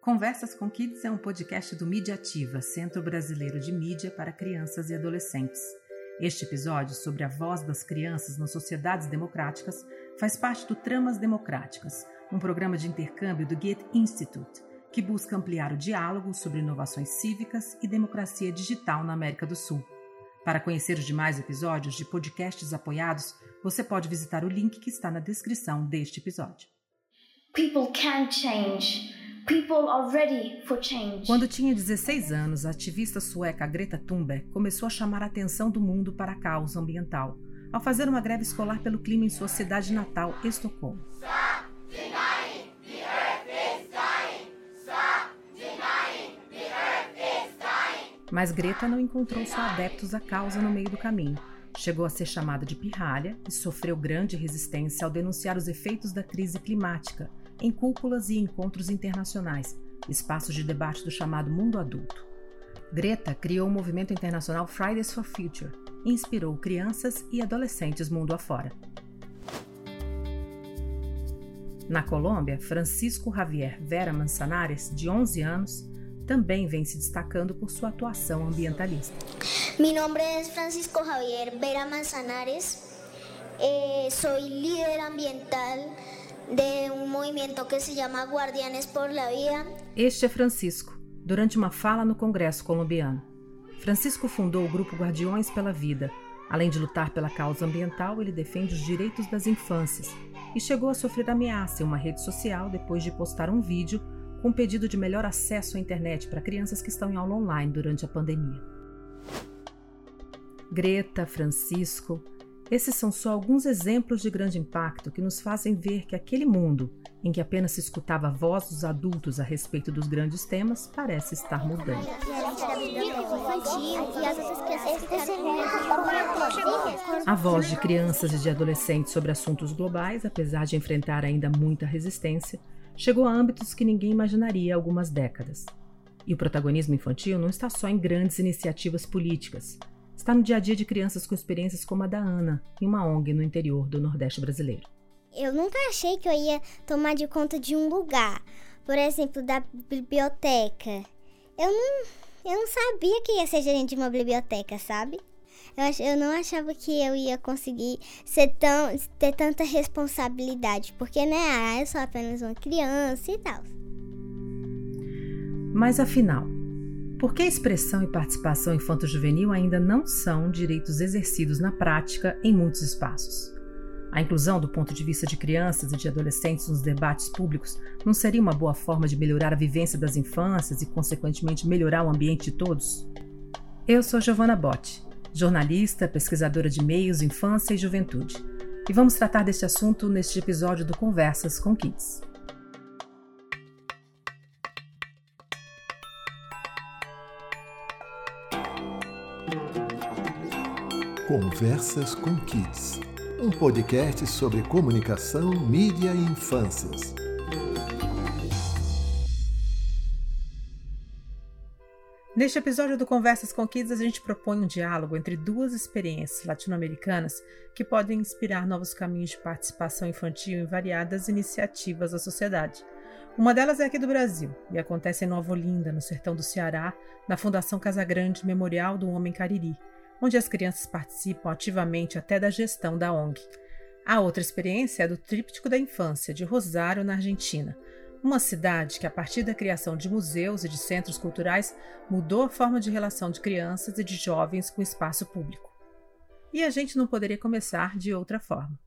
Conversas com Kids é um podcast do Mediativa, Centro Brasileiro de Mídia para Crianças e Adolescentes. Este episódio, sobre a voz das crianças nas sociedades democráticas, faz parte do Tramas Democráticas, um programa de intercâmbio do Goethe Institute, que busca ampliar o diálogo sobre inovações cívicas e democracia digital na América do Sul. Para conhecer os demais episódios de podcasts apoiados, você pode visitar o link que está na descrição deste episódio. People can change. Quando tinha 16 anos, a ativista sueca Greta Thunberg começou a chamar a atenção do mundo para a causa ambiental, ao fazer uma greve escolar pelo clima em sua cidade natal, Estocolmo. Mas Greta não encontrou só adeptos à causa no meio do caminho. Chegou a ser chamada de pirralha e sofreu grande resistência ao denunciar os efeitos da crise climática em cúpulas e encontros internacionais, espaços de debate do chamado mundo adulto. Greta criou o movimento internacional Fridays for Future e inspirou crianças e adolescentes mundo afora. Na Colômbia, Francisco Javier Vera Manzanares, de 11 anos, também vem se destacando por sua atuação ambientalista. Mi nombre es Francisco Javier Vera Manzanares. Eh, soy líder ambiental de um movimento que se chama Guardianes por la Vida. Este é Francisco, durante uma fala no Congresso colombiano. Francisco fundou o grupo Guardiões pela Vida. Além de lutar pela causa ambiental, ele defende os direitos das infâncias e chegou a sofrer ameaça em uma rede social depois de postar um vídeo com um pedido de melhor acesso à internet para crianças que estão em aula online durante a pandemia. Greta, Francisco, esses são só alguns exemplos de grande impacto que nos fazem ver que aquele mundo, em que apenas se escutava a voz dos adultos a respeito dos grandes temas, parece estar mudando. A voz de crianças e de adolescentes sobre assuntos globais, apesar de enfrentar ainda muita resistência, chegou a âmbitos que ninguém imaginaria há algumas décadas. E o protagonismo infantil não está só em grandes iniciativas políticas. Está no dia a dia de crianças com experiências como a da Ana, em uma ONG no interior do Nordeste brasileiro. Eu nunca achei que eu ia tomar de conta de um lugar, por exemplo, da biblioteca. Eu não, eu não sabia que ia ser gerente de uma biblioteca, sabe? Eu, ach, eu não achava que eu ia conseguir ser tão, ter tanta responsabilidade, porque, né, ah, eu sou apenas uma criança e tal. Mas afinal, por que expressão e participação infanto-juvenil ainda não são direitos exercidos na prática em muitos espaços? A inclusão do ponto de vista de crianças e de adolescentes nos debates públicos não seria uma boa forma de melhorar a vivência das infâncias e, consequentemente, melhorar o ambiente de todos? Eu sou Giovanna Botti jornalista, pesquisadora de meios, infância e juventude. E vamos tratar deste assunto neste episódio do Conversas com Kids. Conversas com Kids, um podcast sobre comunicação, mídia e infâncias. Neste episódio do Conversas com Kids, a gente propõe um diálogo entre duas experiências latino-americanas que podem inspirar novos caminhos de participação infantil em variadas iniciativas da sociedade. Uma delas é aqui do Brasil e acontece em Nova Olinda, no sertão do Ceará, na Fundação Casagrande Memorial do Homem Cariri, onde as crianças participam ativamente até da gestão da ONG. A outra experiência é do Tríptico da Infância, de Rosário, na Argentina, uma cidade que, a partir da criação de museus e de centros culturais, mudou a forma de relação de crianças e de jovens com o espaço público. E a gente não poderia começar de outra forma.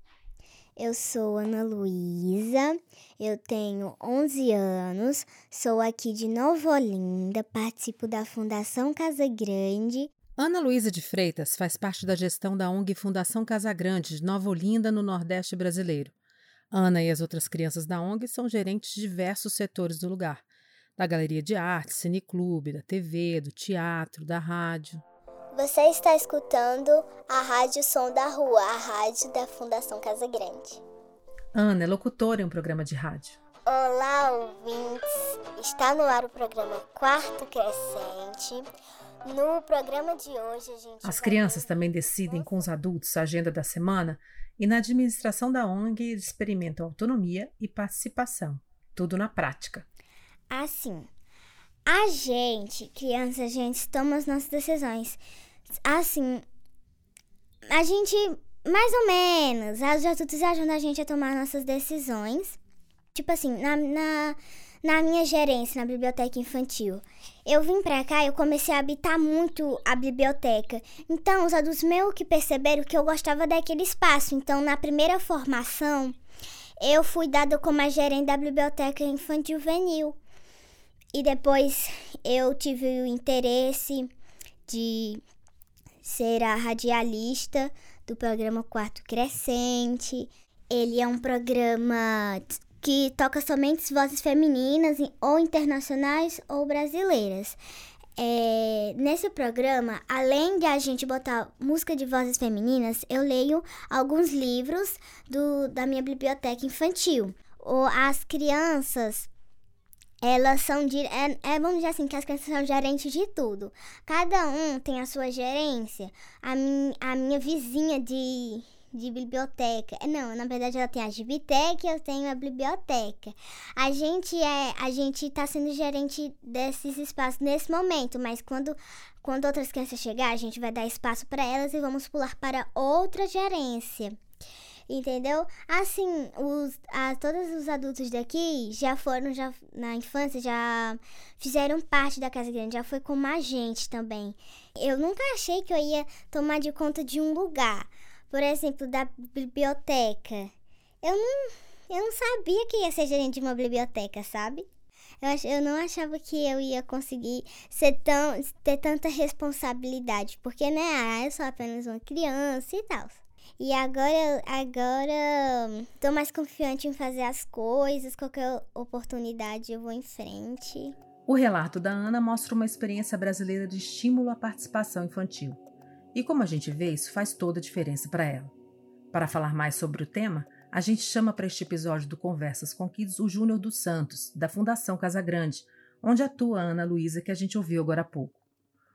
Eu sou Ana Luísa, eu tenho 11 anos, sou aqui de Nova Olinda, participo da Fundação Casa Grande. Ana Luísa de Freitas faz parte da gestão da ONG Fundação Casa Grande de Nova Olinda, no Nordeste brasileiro. Ana e as outras crianças da ONG são gerentes de diversos setores do lugar, da galeria de arte, cineclube, da TV, do teatro, da rádio. Você está escutando a Rádio Som da Rua, a rádio da Fundação Casa Grande. Ana é locutora em um programa de rádio. Olá, ouvintes! Está no ar o programa Quarto Crescente. No programa de hoje a gente. As crianças também decidem com os adultos a agenda da semana e na administração da ONG eles experimentam autonomia e participação, tudo na prática. Assim, a gente, criança, a gente toma as nossas decisões. Assim, a gente, mais ou menos, os adultos ajudam a gente a tomar nossas decisões. Tipo assim, na, na, na minha gerência, na biblioteca infantil, eu vim pra cá e eu comecei a habitar muito a biblioteca. Então, os adultos meio que perceberam que eu gostava daquele espaço. Então, na primeira formação, eu fui dada como a gerente da biblioteca infantil juvenil. E depois eu tive o interesse de ser a radialista do programa Quarto Crescente. Ele é um programa que toca somente vozes femininas ou internacionais ou brasileiras. É, nesse programa, além de a gente botar música de vozes femininas, eu leio alguns livros do, da minha biblioteca infantil. Ou as crianças elas são de, é, é, vamos dizer assim que as crianças são gerentes de tudo. Cada um tem a sua gerência. A, min, a minha vizinha de, de biblioteca. Não, na verdade ela tem a Gibitec e eu tenho a biblioteca. A gente é, a gente tá sendo gerente desses espaços nesse momento, mas quando quando outras crianças chegar, a gente vai dar espaço para elas e vamos pular para outra gerência. Entendeu? Assim, os, a, todos os adultos daqui já foram, já na infância, já fizeram parte da Casa Grande, já foi como a gente também. Eu nunca achei que eu ia tomar de conta de um lugar, por exemplo, da biblioteca. Eu não, eu não sabia que ia ser gerente de uma biblioteca, sabe? Eu, eu não achava que eu ia conseguir ser tão, ter tanta responsabilidade, porque, né, ah, eu sou apenas uma criança e tal. E agora, agora tô mais confiante em fazer as coisas, qualquer oportunidade eu vou em frente. O relato da Ana mostra uma experiência brasileira de estímulo à participação infantil. E como a gente vê, isso faz toda a diferença para ela. Para falar mais sobre o tema, a gente chama para este episódio do Conversas com Kids o Júnior dos Santos, da Fundação Casa Grande, onde atua a Ana Luísa que a gente ouviu agora há pouco.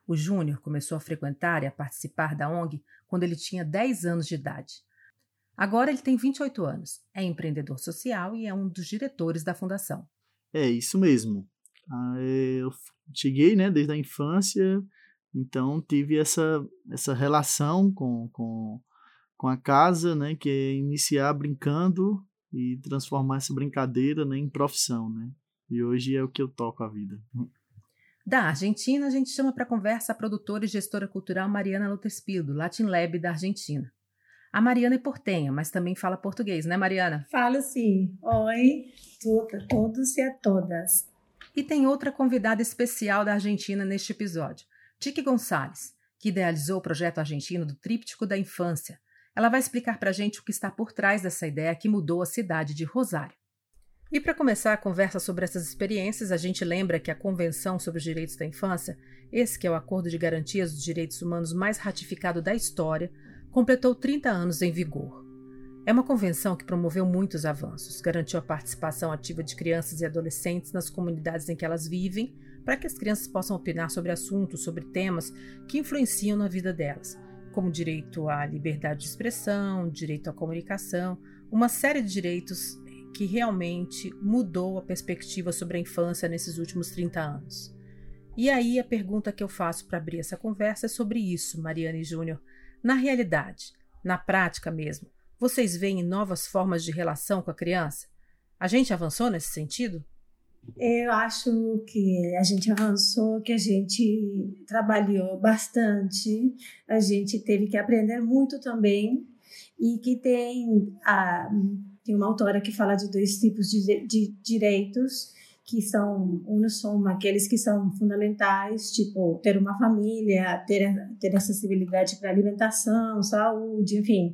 O Júnior começou a frequentar e a participar da ONG quando ele tinha 10 anos de idade. Agora ele tem 28 anos, é empreendedor social e é um dos diretores da fundação. É isso mesmo. Ah, eu cheguei né, desde a infância, então tive essa, essa relação com, com, com a casa, né, que é iniciar brincando e transformar essa brincadeira né, em profissão. Né? E hoje é o que eu toco a vida. Da Argentina, a gente chama para conversa a produtora e gestora cultural Mariana Lutespil, do Latin Lab da Argentina. A Mariana é portenha, mas também fala português, né, Mariana? Falo sim. Oi, a todos e a todas. E tem outra convidada especial da Argentina neste episódio, Tiki Gonçalves, que idealizou o projeto argentino do Tríptico da Infância. Ela vai explicar para a gente o que está por trás dessa ideia que mudou a cidade de Rosário. E para começar a conversa sobre essas experiências, a gente lembra que a Convenção sobre os Direitos da Infância, esse que é o acordo de garantias dos direitos humanos mais ratificado da história, completou 30 anos em vigor. É uma convenção que promoveu muitos avanços, garantiu a participação ativa de crianças e adolescentes nas comunidades em que elas vivem, para que as crianças possam opinar sobre assuntos, sobre temas que influenciam na vida delas, como direito à liberdade de expressão, direito à comunicação, uma série de direitos que realmente mudou a perspectiva sobre a infância nesses últimos 30 anos. E aí a pergunta que eu faço para abrir essa conversa é sobre isso, Mariane Júnior. Na realidade, na prática mesmo, vocês veem novas formas de relação com a criança? A gente avançou nesse sentido? Eu acho que a gente avançou, que a gente trabalhou bastante, a gente teve que aprender muito também. E que tem a tem uma autora que fala de dois tipos de, de direitos que são uns são aqueles que são fundamentais, tipo ter uma família, ter ter acessibilidade para alimentação, saúde, enfim,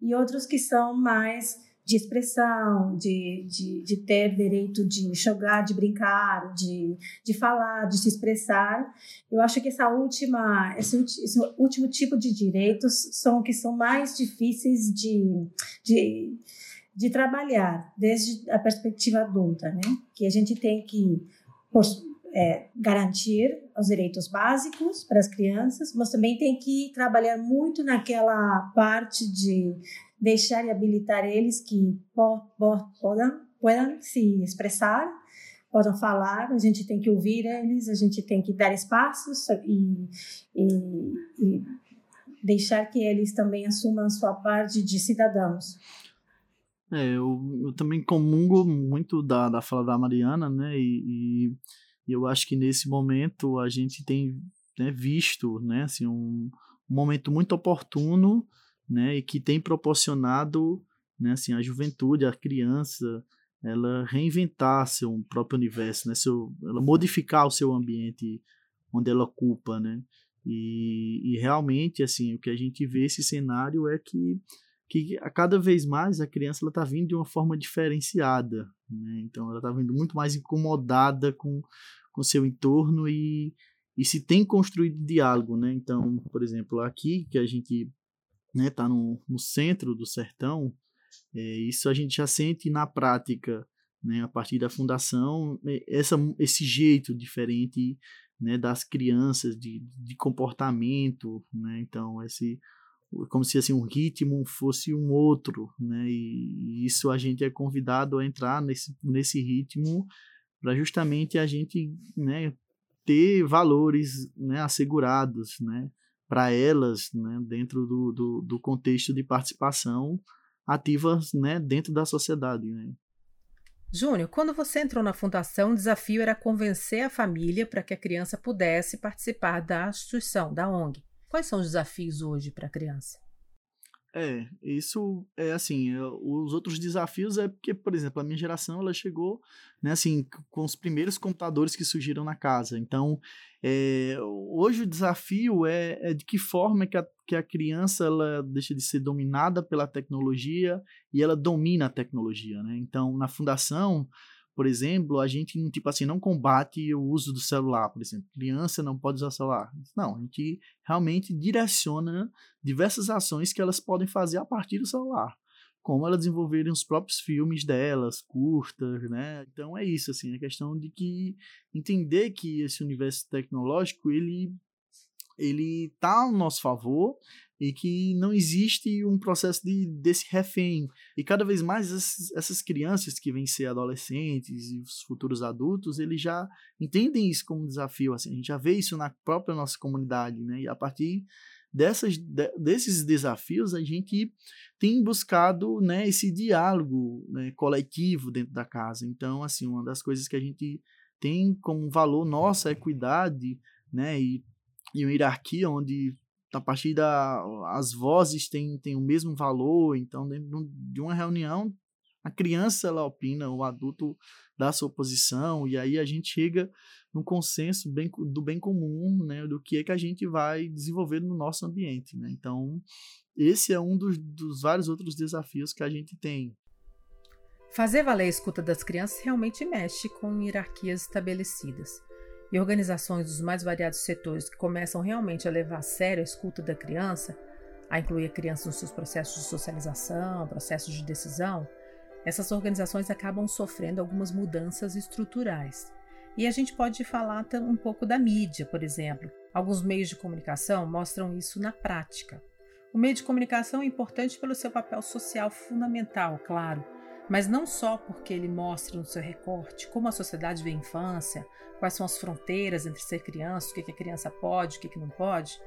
e outros que são mais de expressão, de, de, de ter direito de jogar, de brincar, de, de falar, de se expressar. Eu acho que essa última, esse, esse último tipo de direitos são que são mais difíceis de, de de trabalhar desde a perspectiva adulta, né? Que a gente tem que é, garantir os direitos básicos para as crianças, mas também tem que trabalhar muito naquela parte de deixar e habilitar eles que po, po, podam, podam se expressar, possam falar, a gente tem que ouvir eles, a gente tem que dar espaços e, e, e deixar que eles também assumam sua parte de cidadãos. É, eu, eu também comungo muito da, da fala da Mariana, né? E, e eu acho que nesse momento a gente tem né, visto, né? Assim, um, um momento muito oportuno, né? E que tem proporcionado, né? Assim, a juventude, a criança, ela reinventar seu próprio universo, né? Seu, ela modificar o seu ambiente onde ela ocupa, né? E, e realmente, assim, o que a gente vê esse cenário é que que a cada vez mais a criança está vindo de uma forma diferenciada, né? então ela está vindo muito mais incomodada com com seu entorno e, e se tem construído diálogo, né? Então, por exemplo, aqui que a gente né, tá no, no centro do sertão, é, isso a gente já sente na prática, né, a partir da fundação, essa, esse jeito diferente né, das crianças, de, de comportamento, né? Então, esse como se assim um ritmo fosse um outro, né? E isso a gente é convidado a entrar nesse, nesse ritmo para justamente a gente, né, ter valores, né, assegurados, né, para elas, né, dentro do, do, do, contexto de participação ativa, né, dentro da sociedade, né. Júnior, quando você entrou na fundação, o desafio era convencer a família para que a criança pudesse participar da instituição, da ONG. Quais são os desafios hoje para a criança? É, isso é assim, é, os outros desafios é porque, por exemplo, a minha geração ela chegou, né, assim, com os primeiros computadores que surgiram na casa. Então, é, hoje o desafio é, é, de que forma que a, que a criança ela deixa de ser dominada pela tecnologia e ela domina a tecnologia, né? Então, na fundação, por exemplo, a gente, tipo assim, não combate o uso do celular, por exemplo. Criança não pode usar celular. Não, a gente realmente direciona diversas ações que elas podem fazer a partir do celular. Como elas desenvolverem os próprios filmes delas, curtas, né? Então é isso, assim, a questão de que entender que esse universo tecnológico, ele ele tá ao nosso favor e que não existe um processo de, desse refém. E cada vez mais essas, essas crianças que vêm ser adolescentes e os futuros adultos, eles já entendem isso como um desafio. Assim, a gente já vê isso na própria nossa comunidade, né? E a partir dessas, de, desses desafios, a gente tem buscado né, esse diálogo né, coletivo dentro da casa. Então, assim, uma das coisas que a gente tem como valor nossa é equidade, né? E, e uma hierarquia onde a partir da as vozes têm, têm o mesmo valor, então dentro de uma reunião a criança ela opina, o adulto dá sua posição e aí a gente chega num consenso bem, do bem comum, né, do que é que a gente vai desenvolver no nosso ambiente, né? Então, esse é um dos, dos vários outros desafios que a gente tem. Fazer valer a escuta das crianças realmente mexe com hierarquias estabelecidas e organizações dos mais variados setores que começam realmente a levar a sério a escuta da criança, a incluir a criança nos seus processos de socialização, processos de decisão, essas organizações acabam sofrendo algumas mudanças estruturais. E a gente pode falar um pouco da mídia, por exemplo. Alguns meios de comunicação mostram isso na prática. O meio de comunicação é importante pelo seu papel social fundamental, claro, mas não só porque ele mostra no seu recorte como a sociedade vê a infância, quais são as fronteiras entre ser criança, o que, a criança pode, o que, não pode,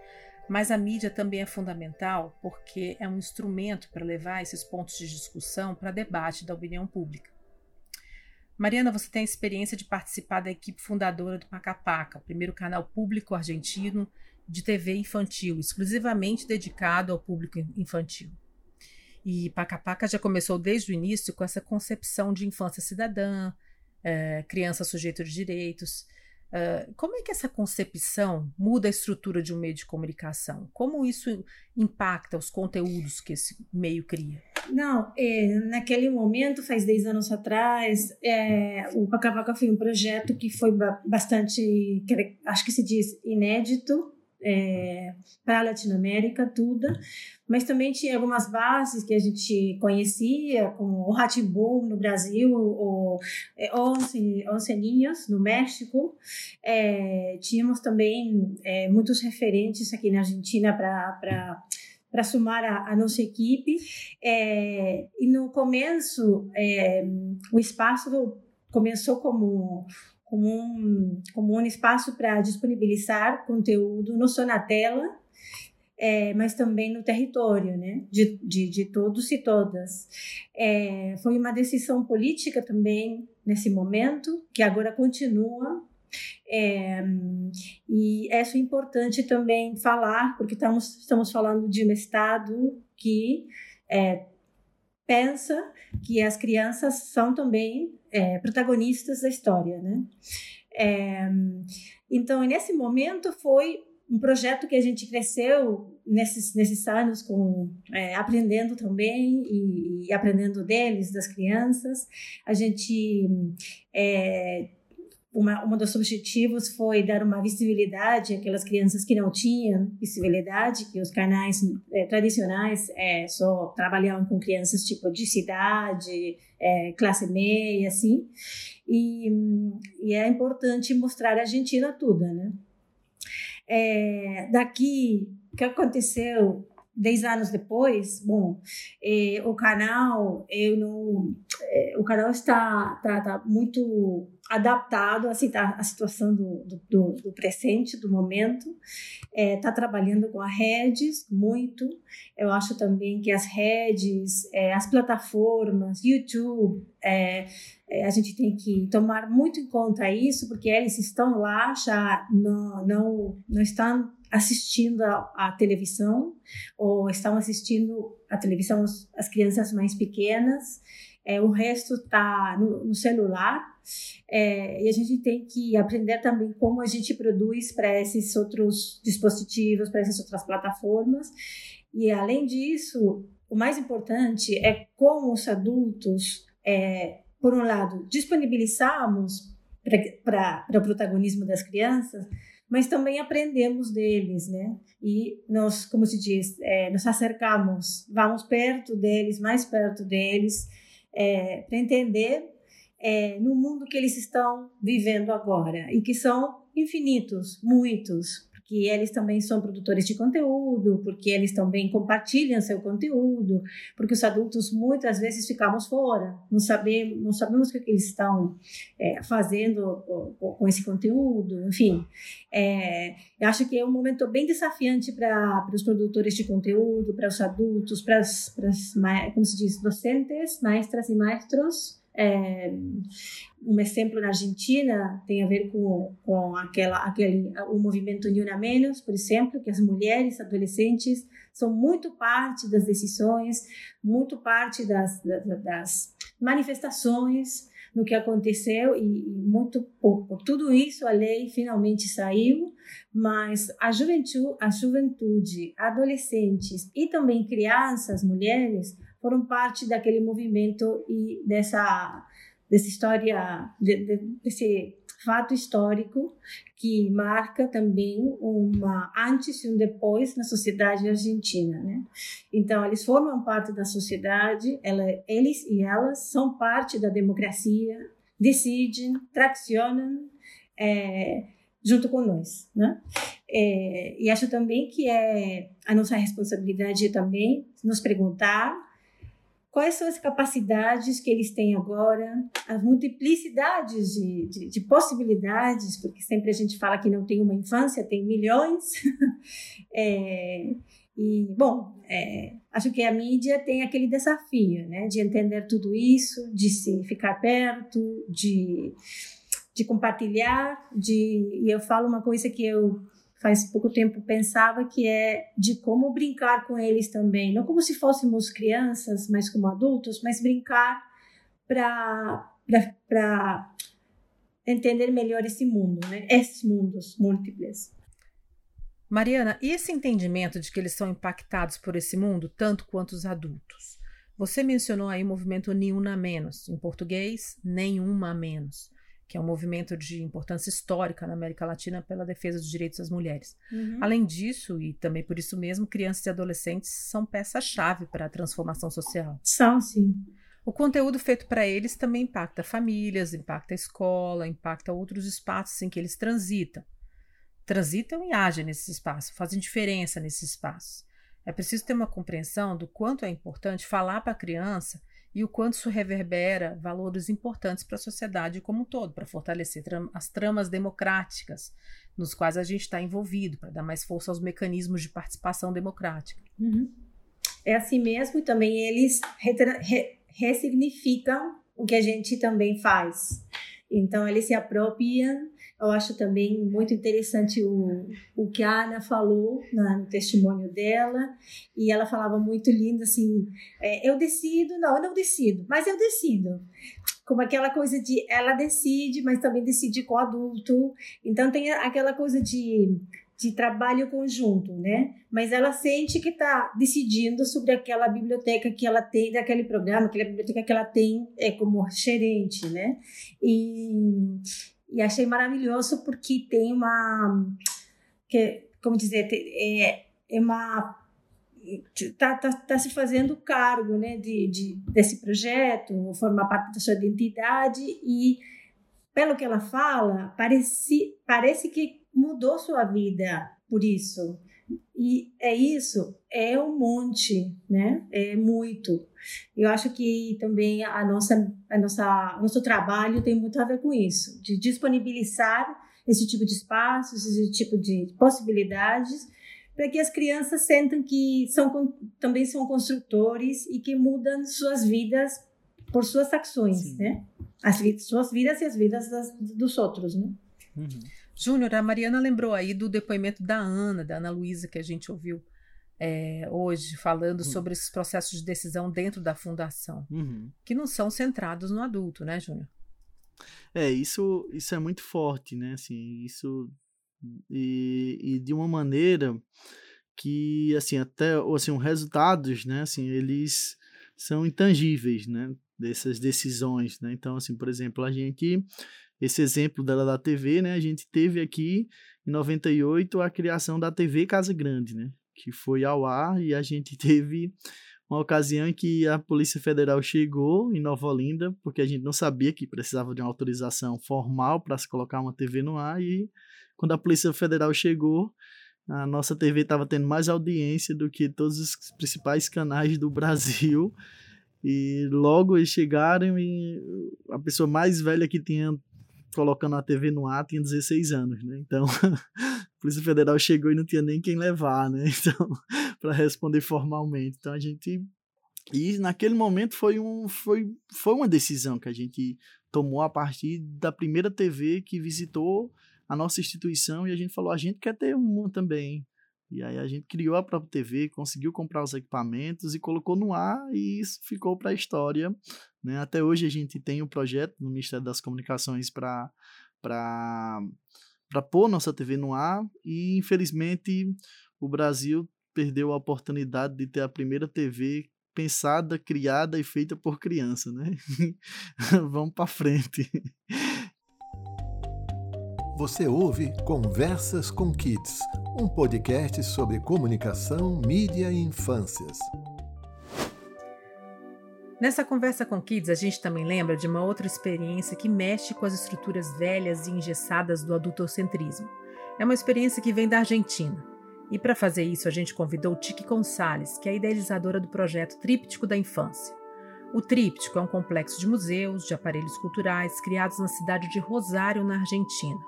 mas a mídia também é fundamental porque é um instrumento para levar esses pontos de discussão para debate da opinião pública. Mariana, você tem a experiência de participar da equipe fundadora do Pacapaca, primeiro canal público argentino de TV infantil, exclusivamente dedicado ao público infantil. E Pacapaca já começou desde o início com essa concepção de infância cidadã, é, criança sujeito de direitos. Uh, como é que essa concepção muda a estrutura de um meio de comunicação? Como isso impacta os conteúdos que esse meio cria? Não, é, naquele momento, faz 10 anos atrás, é, o Pacapaca foi um projeto que foi bastante, acho que se diz, inédito é, para a Latinoamérica, tudo, mas também tinha algumas bases que a gente conhecia, como o Ratibum no Brasil, o é, Once, Once Ninhos no México. É, tínhamos também é, muitos referentes aqui na Argentina para para somar a, a, nossa equipe. É, e no começo, é, o espaço começou como como um, como um espaço para disponibilizar conteúdo não só na tela, é, mas também no território, né, de, de, de todos e todas. É, foi uma decisão política também nesse momento, que agora continua, é, e isso é importante também falar, porque estamos, estamos falando de um Estado que é, pensa que as crianças são também é, protagonistas da história, né? É, então, nesse momento foi um projeto que a gente cresceu nesses, nesses anos com é, aprendendo também e, e, aprendendo deles das crianças a gente é, uma, um dos objetivos foi dar uma visibilidade àquelas crianças que não tinham visibilidade, que os canais é, tradicionais é, só trabalhavam com crianças tipo de cidade, é, classe meia, assim. E, e, é importante mostrar a Argentina toda, né? Daqui, o que aconteceu dez anos depois, bom, o canal, eu não, o canal está, tá, tá muito adaptado assim, tá, à situação do, do, do, presente, do momento, está é, tá trabalhando com as redes muito, eu acho também que as redes, é, as plataformas, YouTube, é, é, a gente tem que tomar muito em conta isso, porque eles estão lá, já não, não, não estão assistindo a, televisão ou estão assistindo a televisão as crianças mais pequenas, é, o resto está no, no, celular é, e a gente tem que aprender também como a gente produz para esses outros dispositivos, para essas outras plataformas e além disso, o mais importante é como os adultos, é, por um lado, disponibilizamos para o protagonismo das crianças, mas também aprendemos deles, né? E nós, como se diz, é, nos acercamos, vamos perto deles, mais perto deles, é, para entender é, no mundo que eles estão vivendo agora e que são infinitos, muitos, que eles também são produtores de conteúdo, porque eles também compartilham seu conteúdo, porque os adultos muitas vezes ficamos fora, não sabemos, não sabemos o que eles estão é, fazendo com, com, esse conteúdo, enfim. É, eu acho que é um momento bem desafiante para os produtores de conteúdo, para os adultos, para as, como se diz, docentes, maestras e maestros, é, um exemplo na Argentina tem a ver com, com aquela, aquele, o movimento Ni Una Menos, por exemplo, que as mulheres adolescentes são muito parte das decisões, muito parte das, das, das manifestações no que aconteceu e, e muito por, tudo isso a lei finalmente saiu, mas a juventude, a juventude, adolescentes e também crianças, mulheres foram parte daquele movimento e dessa dessa história de, de, desse fato histórico que marca também uma antes e um depois na sociedade argentina, né? Então eles formam parte da sociedade, ela, eles e elas são parte da democracia, decidem, tracionam é, junto com nós, né? É, e acho também que é a nossa responsabilidade também nos perguntar quais são as capacidades que eles têm agora, as multiplicidades de, de, de, possibilidades, porque sempre a gente fala que não tem uma infância, tem milhões. é, e, bom, é, acho que a mídia tem aquele desafio, né, de entender tudo isso, de se ficar perto, de, de compartilhar, de, e eu falo uma coisa que eu faz pouco tempo pensava que é de como brincar com eles também, não como se fôssemos crianças, mas como adultos, mas brincar para entender melhor esse mundo, né? Esses mundos múltiplos. Mariana, e esse entendimento de que eles são impactados por esse mundo tanto quanto os adultos? Você mencionou aí o movimento Nenhuma Menos, em português, Nenhuma Menos que é um movimento de importância histórica na América Latina pela defesa dos direitos das mulheres. Uhum. Além disso, e também por isso mesmo, crianças e adolescentes são peça-chave para a transformação social. São, sim. O conteúdo feito para eles também impacta famílias, impacta a escola, impacta outros espaços em que eles transitam. Transitam e agem nesse espaço, fazem diferença nesses espaços. É preciso ter uma compreensão do quanto é importante falar para a criança e o quanto isso reverbera valores importantes para a sociedade como um todo, para fortalecer as tramas democráticas nos quais a gente está envolvido, para dar mais força aos mecanismos de participação democrática. Uhum. É assim mesmo, e também eles re ressignificam o que a gente também faz. Então, eles se apropriam eu acho também muito interessante o, o que a Ana falou no testemunho dela, e ela falava muito lindo assim: é, eu decido, não, eu não decido, mas eu decido. Como aquela coisa de ela decide, mas também decide com o adulto. Então tem aquela coisa de, de trabalho conjunto, né? Mas ela sente que está decidindo sobre aquela biblioteca que ela tem, daquele programa, aquela biblioteca que ela tem é, como gerente, né? E, e achei maravilhoso porque tem uma. Que, como dizer, é, é uma. Está tá, tá se fazendo cargo né, de, de, desse projeto, formar parte da sua identidade, e pelo que ela fala, parece, parece que mudou sua vida por isso. E é isso, é um monte, né? É muito. Eu acho que também a nossa, a nossa, nosso trabalho tem muito a ver com isso, de disponibilizar esse tipo de espaços, esse tipo de possibilidades, para que as crianças sentam que são também são construtores e que mudam suas vidas por suas ações, Sim. né? As suas vidas e as vidas das, dos outros, né? Uhum. Júnior, a Mariana lembrou aí do depoimento da Ana, da Ana Luísa, que a gente ouviu é, hoje, falando uhum. sobre esses processos de decisão dentro da fundação, uhum. que não são centrados no adulto, né, Júnior? É, isso, isso é muito forte, né? Assim, isso. E, e de uma maneira que, assim, até assim, os resultados, né? Assim, eles são intangíveis, né? Dessas decisões, né? Então, assim, por exemplo, a gente esse exemplo dela da TV, né? A gente teve aqui em 98 a criação da TV Casa Grande, né? Que foi ao ar e a gente teve uma ocasião em que a Polícia Federal chegou em Nova Olinda, porque a gente não sabia que precisava de uma autorização formal para se colocar uma TV no ar e quando a Polícia Federal chegou, a nossa TV estava tendo mais audiência do que todos os principais canais do Brasil. E logo eles chegaram e a pessoa mais velha que tinha colocando a TV no ar, tinha 16 anos, né? Então, a Polícia Federal chegou e não tinha nem quem levar, né? Então, para responder formalmente. Então, a gente e naquele momento foi, um, foi, foi uma decisão que a gente tomou a partir da primeira TV que visitou a nossa instituição e a gente falou, a gente quer ter uma também. E aí a gente criou a própria TV, conseguiu comprar os equipamentos e colocou no ar e isso ficou para a história. Né? Até hoje a gente tem um projeto no Ministério das Comunicações para para pôr nossa TV no ar e infelizmente o Brasil perdeu a oportunidade de ter a primeira TV pensada, criada e feita por criança, né? Vamos para frente. Você ouve Conversas com Kids, um podcast sobre comunicação, mídia e infâncias. Nessa conversa com Kids, a gente também lembra de uma outra experiência que mexe com as estruturas velhas e engessadas do adultocentrismo. É uma experiência que vem da Argentina. E para fazer isso, a gente convidou Tiki Gonçalves, que é idealizadora do projeto Tríptico da Infância. O Tríptico é um complexo de museus, de aparelhos culturais criados na cidade de Rosário, na Argentina.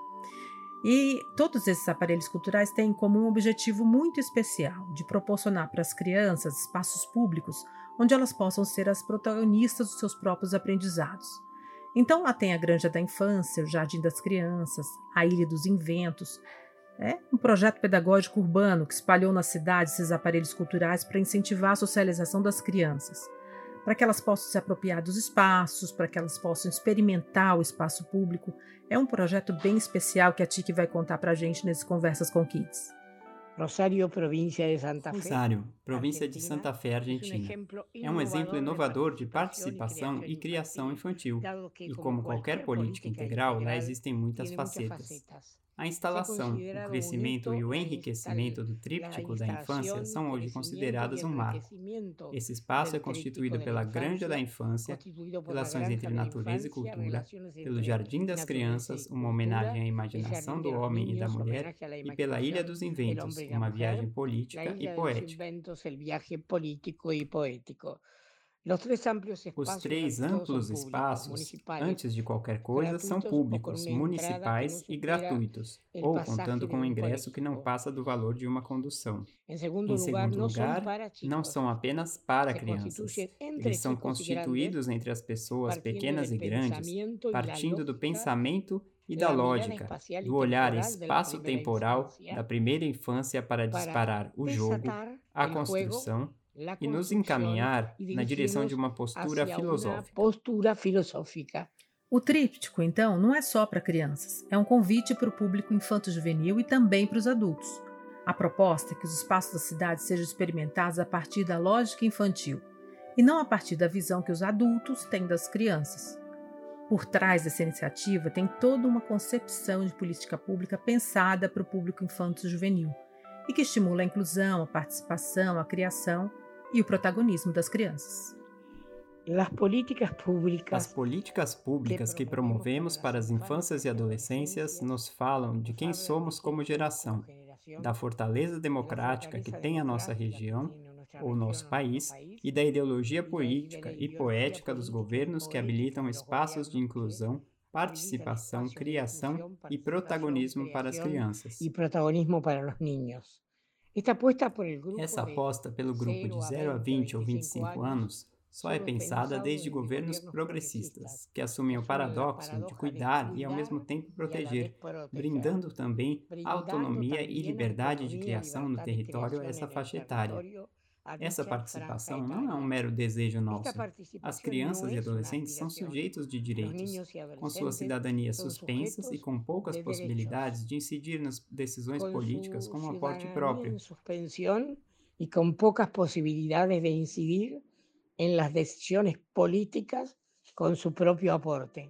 E todos esses aparelhos culturais têm como um objetivo muito especial de proporcionar para as crianças espaços públicos onde elas possam ser as protagonistas dos seus próprios aprendizados. Então lá tem a Granja da Infância, o Jardim das Crianças, a Ilha dos Inventos. É um projeto pedagógico urbano que espalhou na cidade esses aparelhos culturais para incentivar a socialização das crianças para que elas possam se apropriar dos espaços, para que elas possam experimentar o espaço público. É um projeto bem especial que a Tiki vai contar para a gente nesse Conversas com Kids. Rosário, província de Santa Fé. Rosário, província de Santa Fé, Argentina. É um exemplo inovador de participação e criação infantil. E como qualquer política integral, lá existem muitas facetas. A instalação, o crescimento e o enriquecimento do tríptico da infância são hoje consideradas um marco. Esse espaço é constituído pela Granja da Infância, relações entre natureza e cultura, pelo Jardim das Crianças, uma homenagem à imaginação do homem e da mulher, e pela Ilha dos Inventos, uma viagem política e poética. Os três amplos espaços, antes de qualquer coisa, são públicos, municipais e gratuitos, ou contando com um ingresso que não passa do valor de uma condução. Em segundo lugar, não são apenas para crianças. Eles são constituídos entre as pessoas pequenas e grandes, partindo do pensamento e da lógica, do olhar espaço-temporal da primeira infância para disparar o jogo, a construção e nos encaminhar na direção de uma postura filosófica. O tríptico, então, não é só para crianças, é um convite para o público infanto-juvenil e também para os adultos. A proposta é que os espaços da cidade sejam experimentados a partir da lógica infantil e não a partir da visão que os adultos têm das crianças. Por trás dessa iniciativa tem toda uma concepção de política pública pensada para o público infanto-juvenil e que estimula a inclusão, a participação, a criação e o protagonismo das crianças. As políticas públicas, as políticas públicas que promovemos para as infâncias e adolescências nos falam de quem somos como geração, da fortaleza democrática que tem a nossa região ou nosso país e da ideologia política e poética dos governos que habilitam espaços de inclusão, participação, criação e protagonismo para as crianças. E protagonismo para os niños. Essa aposta pelo grupo de 0 a 20 ou 25 anos só é pensada desde governos progressistas, que assumem o paradoxo de cuidar e ao mesmo tempo proteger, brindando também autonomia e liberdade de criação no território a essa faixa etária. Essa participação não é um mero desejo nosso. As crianças e adolescentes são sujeitos de direitos, com suas cidadanias suspensas e com poucas possibilidades de incidir nas decisões políticas com um aporte próprio. E com poucas possibilidades de incidir em las decisões políticas com seu próprio aporte.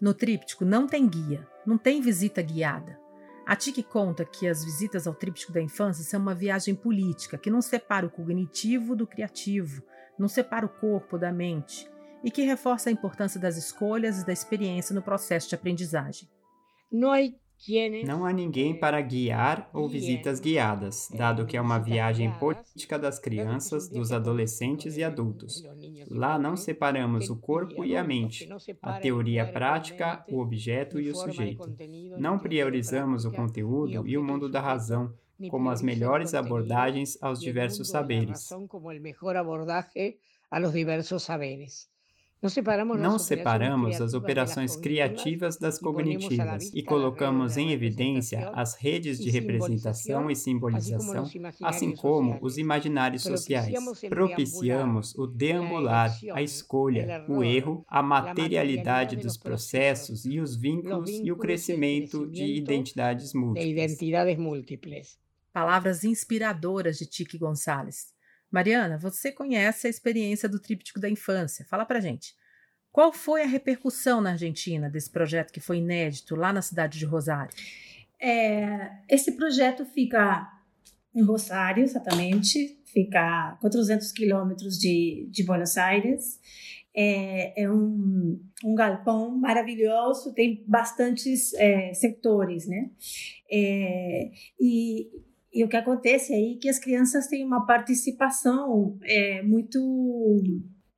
No tríptico não tem guia, não tem visita guiada. A TIC conta que as visitas ao tríptico da infância são uma viagem política que não separa o cognitivo do criativo, não separa o corpo da mente e que reforça a importância das escolhas e da experiência no processo de aprendizagem. Não há não há ninguém para guiar ou visitas guiadas, dado que é uma viagem política das crianças, dos adolescentes e adultos. Lá não separamos o corpo e a mente, a teoria prática, o objeto e o sujeito. Não priorizamos o conteúdo e o mundo da razão como as melhores abordagens aos diversos saberes. Não separamos as operações criativas das cognitivas e colocamos em evidência as redes de representação e simbolização, assim como os imaginários sociais. Propiciamos o deambular, a escolha, o erro, a materialidade dos processos e os vínculos e o crescimento de identidades múltiplas. Palavras inspiradoras de Tiki Gonçalves. Mariana, você conhece a experiência do tríptico da infância. Fala pra gente. Qual foi a repercussão na Argentina desse projeto que foi inédito lá na cidade de Rosário? É, esse projeto fica em Rosário, exatamente, fica a 400 quilômetros de, de Buenos Aires. É, é um, um, galpão maravilhoso, tem bastantes é, setores, né? É, e e o que acontece aí é que as crianças têm uma participação é, muito.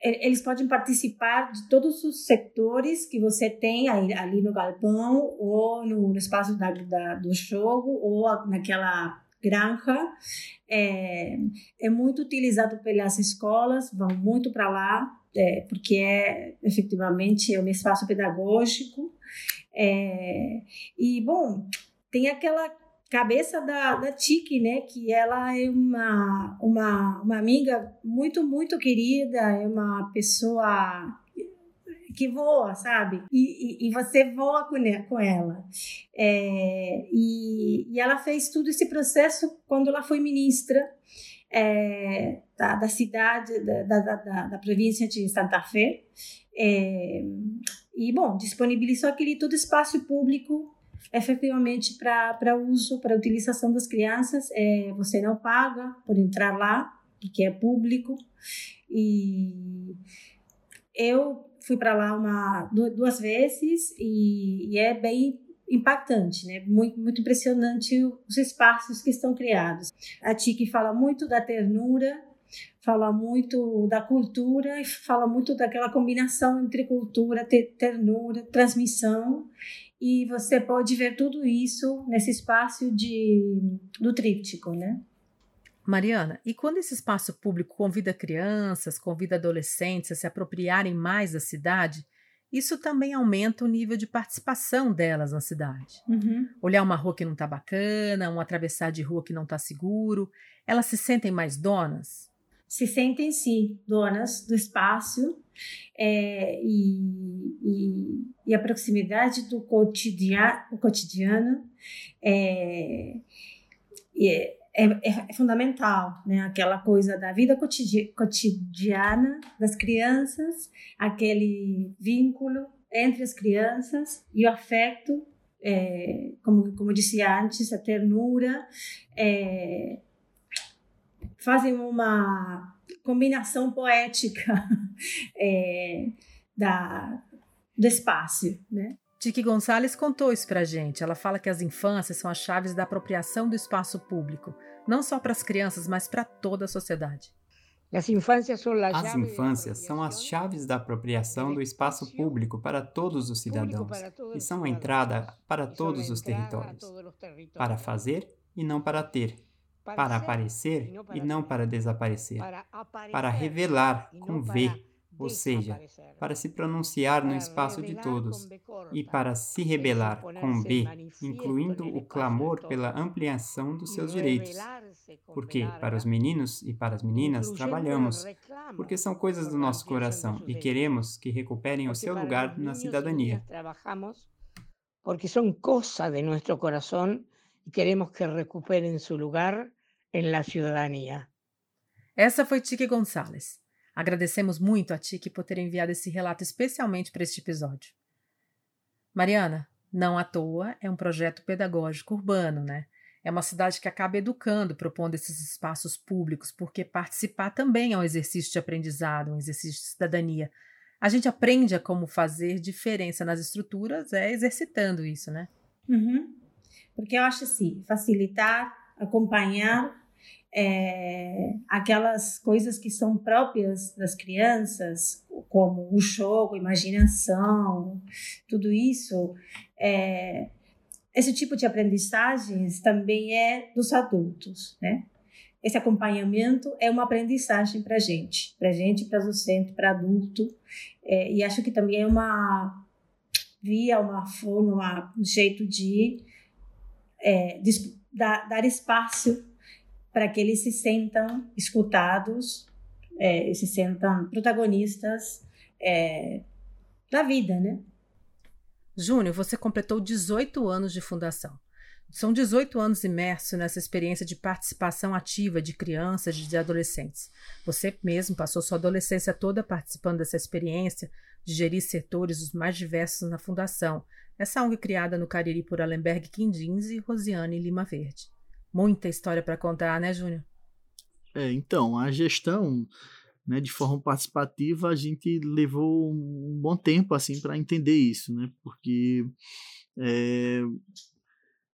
Eles podem participar de todos os setores que você tem aí, ali no galpão, ou no, no espaço da, da, do jogo, ou naquela granja. É, é muito utilizado pelas escolas, vão muito para lá, é, porque é efetivamente é um espaço pedagógico. É, e, bom, tem aquela cabeça da, da Tiki, né? Que ela é uma, uma, uma amiga muito, muito querida, é uma pessoa que voa, sabe? E, e, e você voa com, com ela. É, e, e ela fez todo esse processo quando ela foi ministra é, da, da cidade, da, da, da, da província de Santa Fé. É, e, bom, disponibilizou aquele todo espaço público efetivamente para uso, para utilização das crianças. É, você não paga por entrar lá, porque é público. E eu fui para lá uma, duas vezes e, e, é bem impactante, né? Muito, muito impressionante os espaços que estão criados. A Tiki fala muito da ternura fala muito da cultura e fala muito daquela combinação entre cultura, ternura, transmissão. E você pode ver tudo isso nesse espaço de, do tríptico, né? Mariana, e quando esse espaço público convida crianças, convida adolescentes a se apropriarem mais da cidade, isso também aumenta o nível de participação delas na cidade. Uhum. Olhar uma rua que não está bacana, um atravessar de rua que não está seguro, elas se sentem mais donas? Se sentem, sim, donas do espaço é, e, e, e, a proximidade do cotidiano, cotidiano é, é é, é, é, fundamental, né? Aquela coisa da vida cotidiana das crianças, aquele vínculo entre as crianças e o afeto, é, como, como disse antes, a ternura, é, fazem uma combinação poética é, da, do espaço, né? Tiki Gonçalves contou isso pra gente. Ela fala que as infâncias são as chaves da apropriação do espaço público, não só para as crianças, mas para toda a sociedade. As infâncias são as chaves da apropriação do espaço público para todos os cidadãos e são a entrada para todos os territórios, para fazer e não para ter, para aparecer e não para desaparecer, para revelar com V ou seja, para se pronunciar no espaço de todos, e para se rebelar com B, incluindo o clamor pela ampliação dos seus direitos. Porque para os meninos e para as meninas trabalhamos, porque são coisas do nosso coração e queremos que recuperem o seu lugar na cidadania. Porque são coisas de nosso coração e queremos que recuperem seu lugar na cidadania. Essa foi Tique Gonçalves. Agradecemos muito a Tiki por ter enviado esse relato especialmente para este episódio. Mariana, não à toa, é um projeto pedagógico urbano, né? É uma cidade que acaba educando, propondo esses espaços públicos, porque participar também é um exercício de aprendizado, um exercício de cidadania. A gente aprende a como fazer diferença nas estruturas, é exercitando isso, né? Uhum. Porque eu acho assim, facilitar, acompanhar é, aquelas coisas que são próprias das crianças, como o jogo, imaginação, tudo isso, é, esse tipo de aprendizagens também é dos adultos, né? Esse acompanhamento é uma aprendizagem para gente, para gente, para docente, para adulto, é, e acho que também é uma via, uma forma, um jeito de, é, dar, dar espaço para que eles se sentam escutados, é, se sentam protagonistas é, da vida, né? Júnior, você completou 18 anos de fundação. São 18 anos imerso nessa experiência de participação ativa de crianças e de adolescentes. Você mesmo passou sua adolescência toda participando dessa experiência de gerir setores os mais diversos na fundação. Essa ONG criada no Cariri por Alemberg Quindins e Rosiane Lima Verde. Muita história para contar, né, Júnior? É, então, a gestão, né, de forma participativa, a gente levou um bom tempo assim para entender isso, né? Porque é,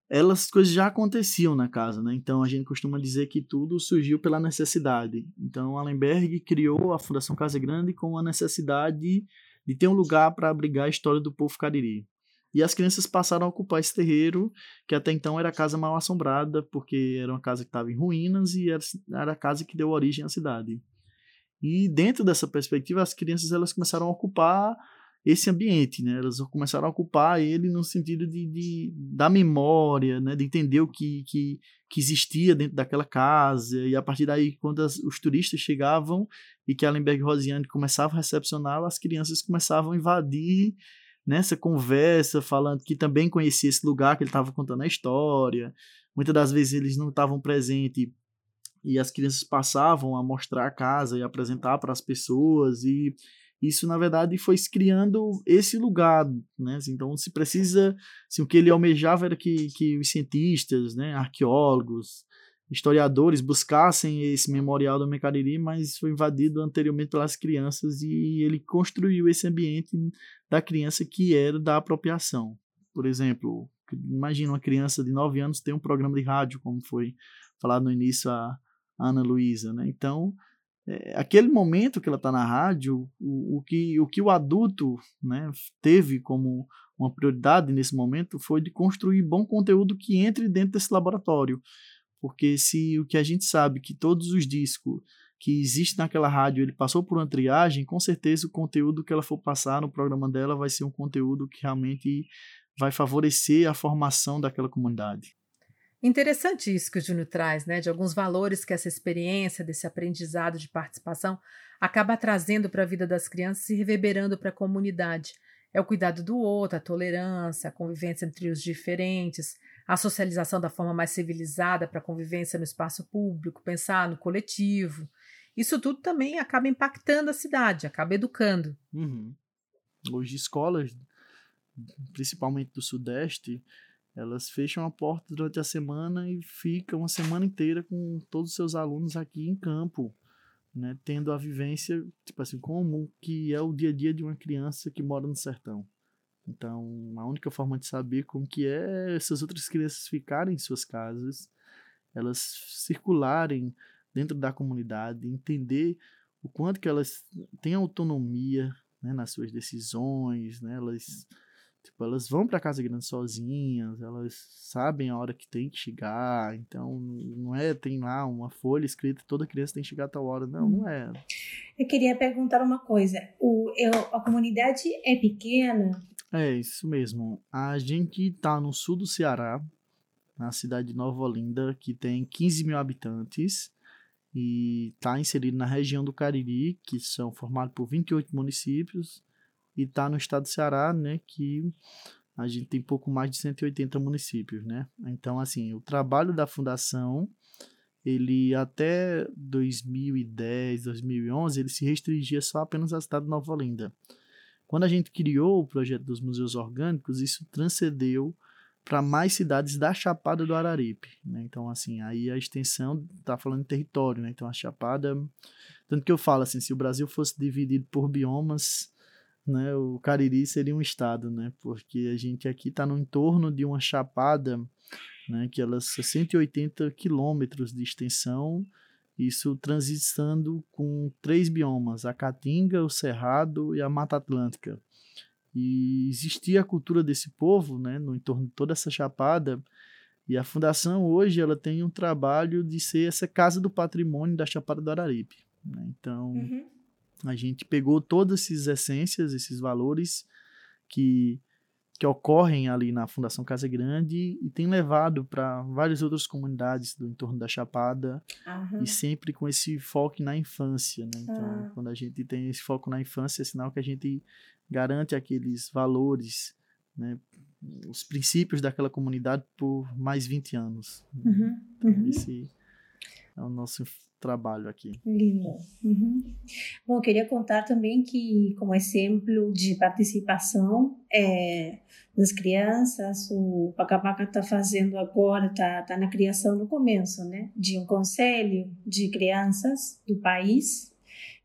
elas coisas já aconteciam na casa, né? Então a gente costuma dizer que tudo surgiu pela necessidade. Então Allenberg criou a Fundação Casa Grande com a necessidade de ter um lugar para abrigar a história do povo cariri. E as crianças passaram a ocupar esse terreiro, que até então era a casa mal assombrada, porque era uma casa que estava em ruínas e era, a casa que deu origem à cidade. E dentro dessa perspectiva, as crianças elas começaram a ocupar esse ambiente, né? Elas começaram a ocupar ele no sentido de, de da memória, né? De entender o que, que, que existia dentro daquela casa e a partir daí, quando as, os turistas chegavam e que Allenberg e Rosiane começavam a recepcionar, as crianças começavam a invadir nessa conversa, falando que também conhecia esse lugar que ele estava contando a história. Muitas das vezes eles não estavam presentes e as crianças passavam a mostrar a casa e apresentar para as pessoas e isso na verdade foi criando esse lugar, né? Então se precisa, assim, o que ele almejava era que, que os cientistas, né, arqueólogos, historiadores buscassem esse memorial do Mecariri, mas foi invadido anteriormente pelas crianças e ele construiu esse ambiente da criança que era da apropriação. Por exemplo, imagina uma criança de 9 anos ter um programa de rádio, como foi falado no início a Ana Luísa, né? Então, é, aquele momento que ela está na rádio, o, o, que, o que o adulto né, teve como uma prioridade nesse momento foi de construir bom conteúdo que entre dentro desse laboratório. Porque se o que a gente sabe que todos os discos que existem naquela rádio ele passou por uma triagem, com certeza o conteúdo que ela for passar no programa dela vai ser um conteúdo que realmente vai favorecer a formação daquela comunidade. Interessante isso que o Júnior traz, né? De alguns valores que essa experiência, desse aprendizado de participação, acaba trazendo para a vida das crianças e reverberando para a comunidade. É o cuidado do outro, a tolerância, a convivência entre os diferentes, a socialização da forma mais civilizada para a convivência no espaço público, pensar no coletivo. Isso tudo também acaba impactando a cidade, acaba educando. Uhum. Hoje, escolas, principalmente do Sudeste, elas fecham a porta durante a semana e ficam a semana inteira com todos os seus alunos aqui em campo, né, tendo a vivência, tipo assim, como que é o dia a dia de uma criança que mora no sertão. Então, a única forma de saber como que é essas outras crianças ficarem em suas casas, elas circularem dentro da comunidade, entender o quanto que elas têm autonomia né, nas suas decisões, né, elas Tipo, elas vão para casa grande sozinhas, elas sabem a hora que tem que chegar, então não é tem lá uma folha escrita toda criança tem que chegar a tal hora, não, não é. Eu queria perguntar uma coisa, o, eu, a comunidade é pequena? É, isso mesmo. A gente tá no sul do Ceará, na cidade de Nova Olinda, que tem 15 mil habitantes e está inserido na região do Cariri, que são formados por 28 municípios, e está no estado do Ceará, né, que a gente tem pouco mais de 180 municípios, né? Então, assim, o trabalho da fundação, ele até 2010, 2011, ele se restringia só apenas à cidade de Nova Olinda. Quando a gente criou o projeto dos museus orgânicos, isso transcendeu para mais cidades da Chapada do Araripe, né? Então, assim, aí a extensão tá falando de território, né? Então, a Chapada, tanto que eu falo assim, se o Brasil fosse dividido por biomas, né, o Cariri seria um estado, né, porque a gente aqui está no entorno de uma chapada, né, que ela é 180 quilômetros de extensão, isso transitando com três biomas, a Caatinga, o Cerrado e a Mata Atlântica. E existia a cultura desse povo, né, no entorno de toda essa chapada, e a fundação hoje ela tem um trabalho de ser essa casa do patrimônio da Chapada do Araripe. Né? Então, uhum. A gente pegou todas essas essências, esses valores que, que ocorrem ali na Fundação Casa Grande e tem levado para várias outras comunidades do entorno da Chapada uhum. e sempre com esse foco na infância. Né? Então, uhum. quando a gente tem esse foco na infância, é sinal que a gente garante aqueles valores, né? os princípios daquela comunidade por mais 20 anos. Uhum. Então, esse é o nosso trabalho aqui. Lindo. Uhum. Bom, eu queria contar também que, como exemplo de participação é, das crianças, o Pacapaca está fazendo agora, está tá na criação no começo, né, de um conselho de crianças do país,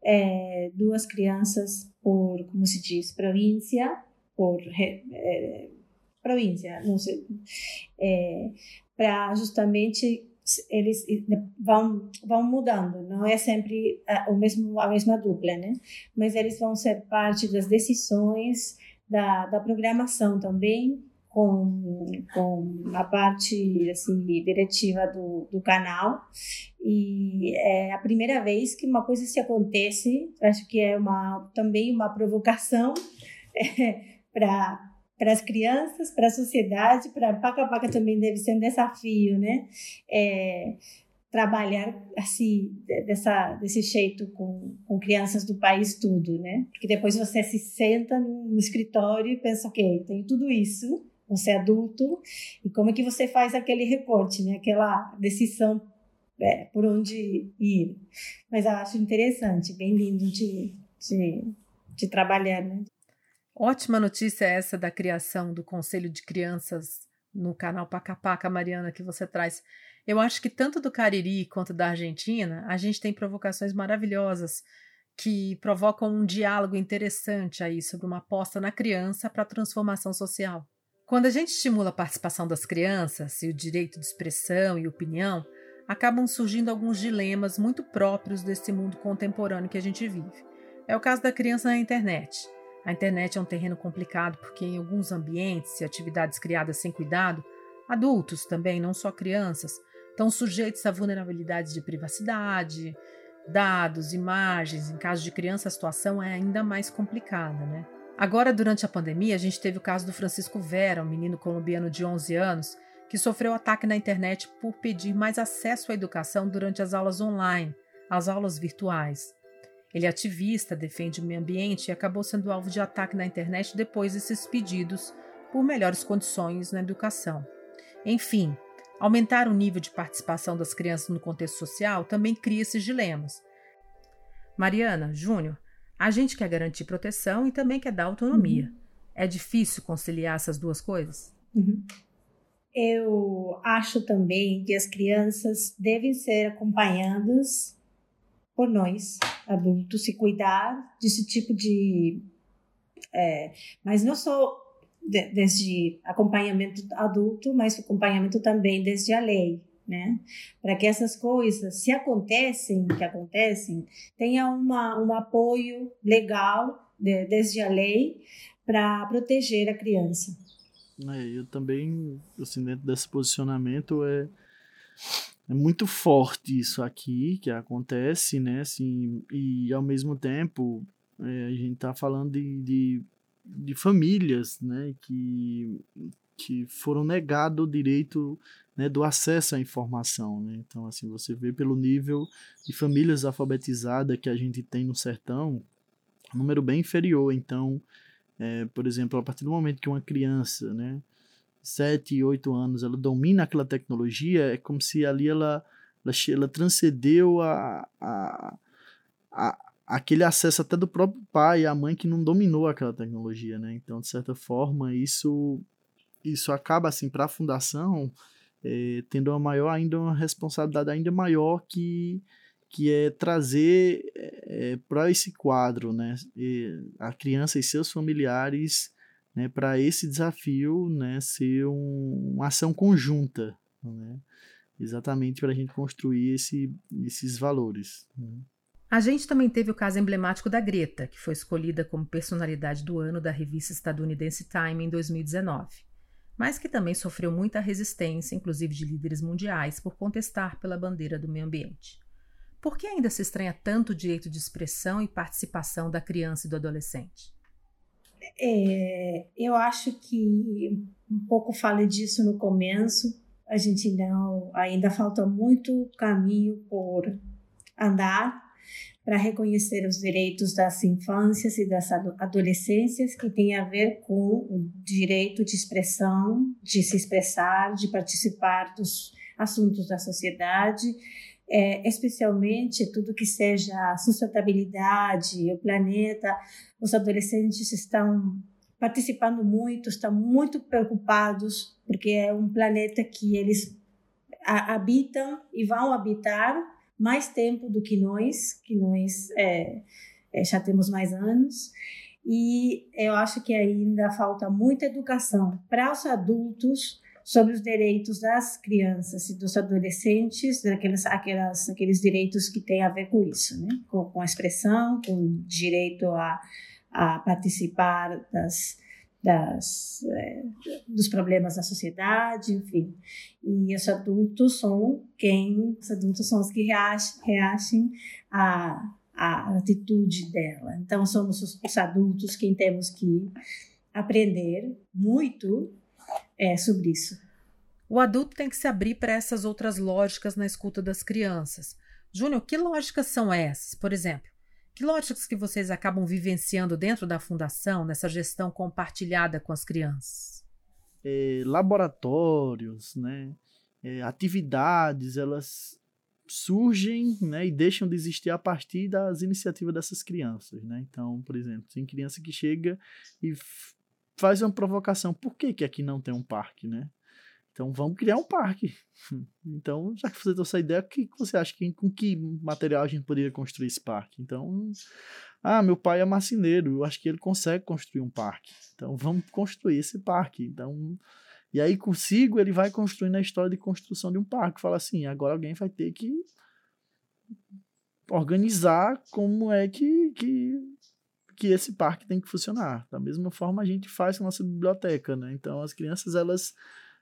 é, duas crianças por, como se diz, província, por é, província, não sei, é, para justamente eles vão vão mudando, não é sempre a, o mesmo a mesma dupla, né? Mas eles vão ser parte das decisões da, da programação também com, com a parte assim diretiva do, do canal e é a primeira vez que uma coisa se acontece acho que é uma também uma provocação é, para para as crianças, para a sociedade, para Paca Paca também deve ser um desafio, né? É, trabalhar assim dessa desse jeito com, com crianças do país tudo, né? Porque depois você se senta no escritório e pensa, ok, tenho tudo isso, você é adulto e como é que você faz aquele recorte, né? Aquela decisão é, por onde ir. Mas eu acho interessante, bem lindo de, de, de trabalhar, né? Ótima notícia essa da criação do Conselho de Crianças no canal Pacapaca, Mariana, que você traz. Eu acho que tanto do Cariri quanto da Argentina, a gente tem provocações maravilhosas que provocam um diálogo interessante aí sobre uma aposta na criança para a transformação social. Quando a gente estimula a participação das crianças e o direito de expressão e opinião, acabam surgindo alguns dilemas muito próprios desse mundo contemporâneo que a gente vive. É o caso da criança na internet. A internet é um terreno complicado porque, em alguns ambientes e atividades criadas sem cuidado, adultos também, não só crianças, estão sujeitos a vulnerabilidades de privacidade, dados, imagens. Em caso de criança, a situação é ainda mais complicada, né? Agora, durante a pandemia, a gente teve o caso do Francisco Vera, um menino colombiano de 11 anos, que sofreu ataque na internet por pedir mais acesso à educação durante as aulas online, as aulas virtuais. Ele é ativista, defende o meio ambiente e acabou sendo alvo de ataque na internet depois desses pedidos por melhores condições na educação. Enfim, aumentar o nível de participação das crianças no contexto social também cria esses dilemas. Mariana, Júnior, a gente quer garantir proteção e também quer dar autonomia. Uhum. É difícil conciliar essas duas coisas? Uhum. Eu acho também que as crianças devem ser acompanhadas por nós, adultos, e cuidar desse tipo de. É, mas não só de, desde acompanhamento adulto, mas acompanhamento também desde a lei né? Para que essas coisas, se acontecem, que acontecem, tenha uma, um apoio legal de, desde a lei para proteger a criança. É, eu também, assim, dentro desse posicionamento, é, é muito forte isso aqui que acontece, né? Assim, e ao mesmo tempo, é, a gente está falando de, de, de famílias, né? Que, que foram negado o direito né, do acesso à informação. Né? Então, assim, você vê pelo nível de famílias alfabetizadas que a gente tem no sertão, um número bem inferior. Então, é, por exemplo, a partir do momento que uma criança, né, 7, 8 anos, ela domina aquela tecnologia, é como se ali ela, ela, ela transcendeu a, a, a, aquele acesso até do próprio pai e a mãe que não dominou aquela tecnologia, né? Então, de certa forma, isso isso acaba assim para a fundação é, tendo uma maior ainda uma responsabilidade ainda maior que que é trazer é, para esse quadro né e a criança e seus familiares né para esse desafio né ser um, uma ação conjunta né exatamente para a gente construir esse, esses valores né? A gente também teve o caso emblemático da Greta, que foi escolhida como personalidade do ano da revista estadunidense Time em 2019 mas que também sofreu muita resistência, inclusive de líderes mundiais, por contestar pela bandeira do meio ambiente. Por que ainda se estranha tanto o direito de expressão e participação da criança e do adolescente? É, eu acho que um pouco falei disso no começo. A gente não ainda falta muito caminho por andar para reconhecer os direitos das infâncias e das adolescências que tem a ver com o direito de expressão, de se expressar, de participar dos assuntos da sociedade, é, especialmente tudo que seja sustentabilidade, o planeta. Os adolescentes estão participando muito, estão muito preocupados porque é um planeta que eles habitam e vão habitar mais tempo do que nós, que nós é, é, já temos mais anos. E eu acho que ainda falta muita educação para os adultos sobre os direitos das crianças e dos adolescentes, daqueles, aquelas, aqueles direitos que têm a ver com isso, né? com, com a expressão, com direito a, a participar das, das, é, dos problemas da sociedade, enfim. E os adultos são quem, os adultos são os que reagem, reagem à, à atitude dela. Então, somos os, os adultos quem temos que aprender muito é, sobre isso. O adulto tem que se abrir para essas outras lógicas na escuta das crianças. Júnior, que lógicas são essas? Por exemplo, que lógicas que vocês acabam vivenciando dentro da fundação, nessa gestão compartilhada com as crianças? É, laboratórios, né? É, atividades, elas surgem né, e deixam de existir a partir das iniciativas dessas crianças. Né? Então, por exemplo, tem criança que chega e faz uma provocação. Por que, que aqui não tem um parque? Né? Então vamos criar um parque. Então, já que você trouxe essa ideia, o que você acha que com que material a gente poderia construir esse parque? Então, ah, meu pai é marceneiro, eu acho que ele consegue construir um parque. Então vamos construir esse parque. Então, E aí, consigo, ele vai construindo a história de construção de um parque. Fala assim, agora alguém vai ter que organizar como é que, que, que esse parque tem que funcionar. Da mesma forma, a gente faz com a nossa biblioteca, né? Então, as crianças, elas,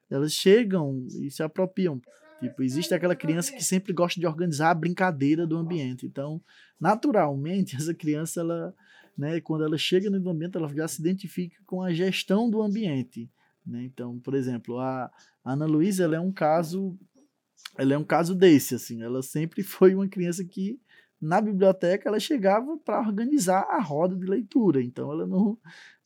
elas chegam e se apropriam. Tipo, existe aquela criança que sempre gosta de organizar a brincadeira do ambiente. Então, naturalmente, essa criança, ela, né, quando ela chega no ambiente, ela já se identifica com a gestão do ambiente. Né? Então, por exemplo, a Ana Luísa, ela é um caso, ela é um caso desse, assim. Ela sempre foi uma criança que na biblioteca ela chegava para organizar a roda de leitura. Então ela não,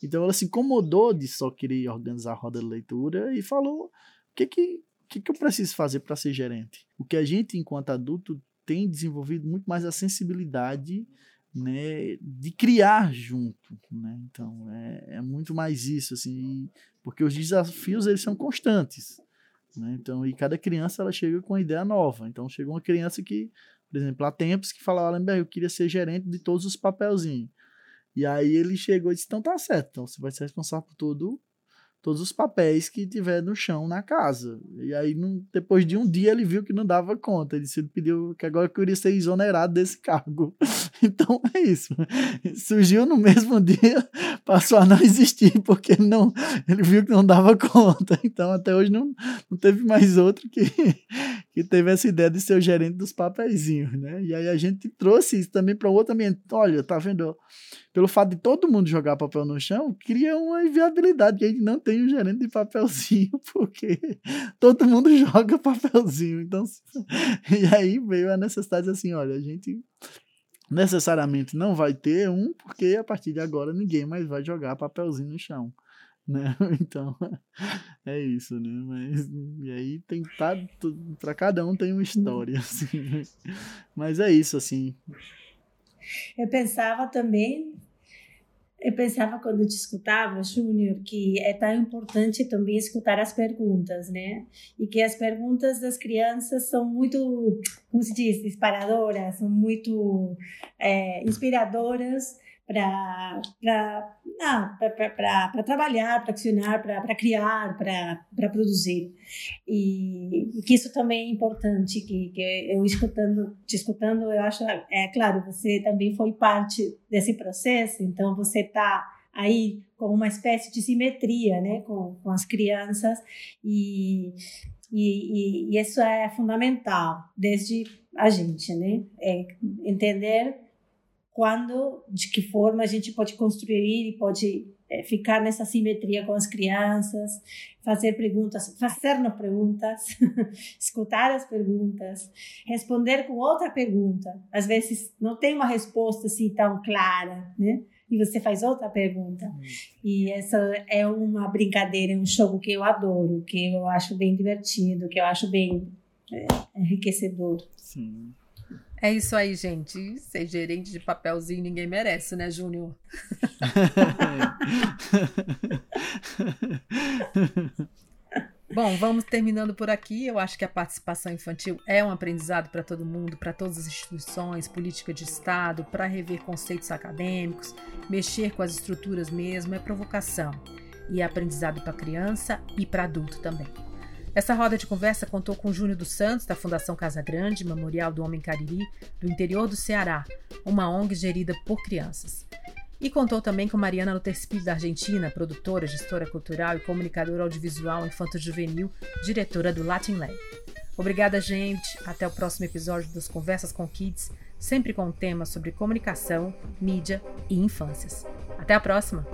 então ela se incomodou de só querer organizar a roda de leitura e falou: "O que que que, que eu preciso fazer para ser gerente?" O que a gente enquanto adulto tem desenvolvido muito mais a sensibilidade né, de criar junto, né? Então é, é muito mais isso assim, porque os desafios eles são constantes, né? Então e cada criança ela chega com uma ideia nova. Então chega uma criança que, por exemplo, há tempos que falava, Alenberg, eu queria ser gerente de todos os papelzinhos. E aí ele chegou e disse, então tá certo, então você vai ser responsável por tudo todos os papéis que tiver no chão na casa. E aí, depois de um dia, ele viu que não dava conta. Ele disse, pediu que agora queria ser exonerado desse cargo. Então é isso. Surgiu no mesmo dia, passou a não existir, porque ele, não, ele viu que não dava conta. Então até hoje não, não teve mais outro que, que teve essa ideia de ser o gerente dos papeizinhos, né? E aí a gente trouxe isso também para outro ambiente. Olha, tá vendo? pelo fato de todo mundo jogar papel no chão, cria uma inviabilidade que a gente não tem um gerente de papelzinho, porque todo mundo joga papelzinho. Então, e aí veio a necessidade assim, olha, a gente necessariamente não vai ter um, porque a partir de agora ninguém mais vai jogar papelzinho no chão. Né? Então, é isso, né? Mas, e aí tem tá, para cada um tem uma história, assim. Né? Mas é isso, assim. Eu pensava também, eu pensava quando te escutava, Júnior, que é tão importante também escutar as perguntas, né? E que as perguntas das crianças são muito, como se diz, disparadoras, são muito é, inspiradoras para trabalhar, para acionar, para criar, para produzir. E, e, que isso também é importante, que, que eu escutando, te escutando, eu acho, é claro, você também foi parte desse processo, então você está aí com uma espécie de simetria, né, com, com as crianças e, e, e, e isso é fundamental desde a gente, né, é entender quando, de que forma a gente pode construir e pode é, ficar nessa simetria com as crianças, fazer perguntas, fazer-nos perguntas, escutar as perguntas, responder com outra pergunta. Às vezes não tem uma resposta assim tão clara, né? E você faz outra pergunta. Hum. E essa é uma brincadeira, um jogo que eu adoro, que eu acho bem divertido, que eu acho bem é, enriquecedor. Sim. É isso aí, gente. Ser gerente de papelzinho ninguém merece, né, Júnior? Bom, vamos terminando por aqui. Eu acho que a participação infantil é um aprendizado para todo mundo, para todas as instituições, política de Estado, para rever conceitos acadêmicos, mexer com as estruturas mesmo, é provocação. E é aprendizado para criança e para adulto também. Essa roda de conversa contou com Júnior dos Santos, da Fundação Casa Grande, Memorial do Homem Cariri, do interior do Ceará, uma ONG gerida por crianças. E contou também com Mariana Luterspil, da Argentina, produtora, gestora cultural e comunicadora audiovisual infanto-juvenil, diretora do Latin Lab. Obrigada, gente. Até o próximo episódio das Conversas com Kids, sempre com um tema sobre comunicação, mídia e infâncias. Até a próxima!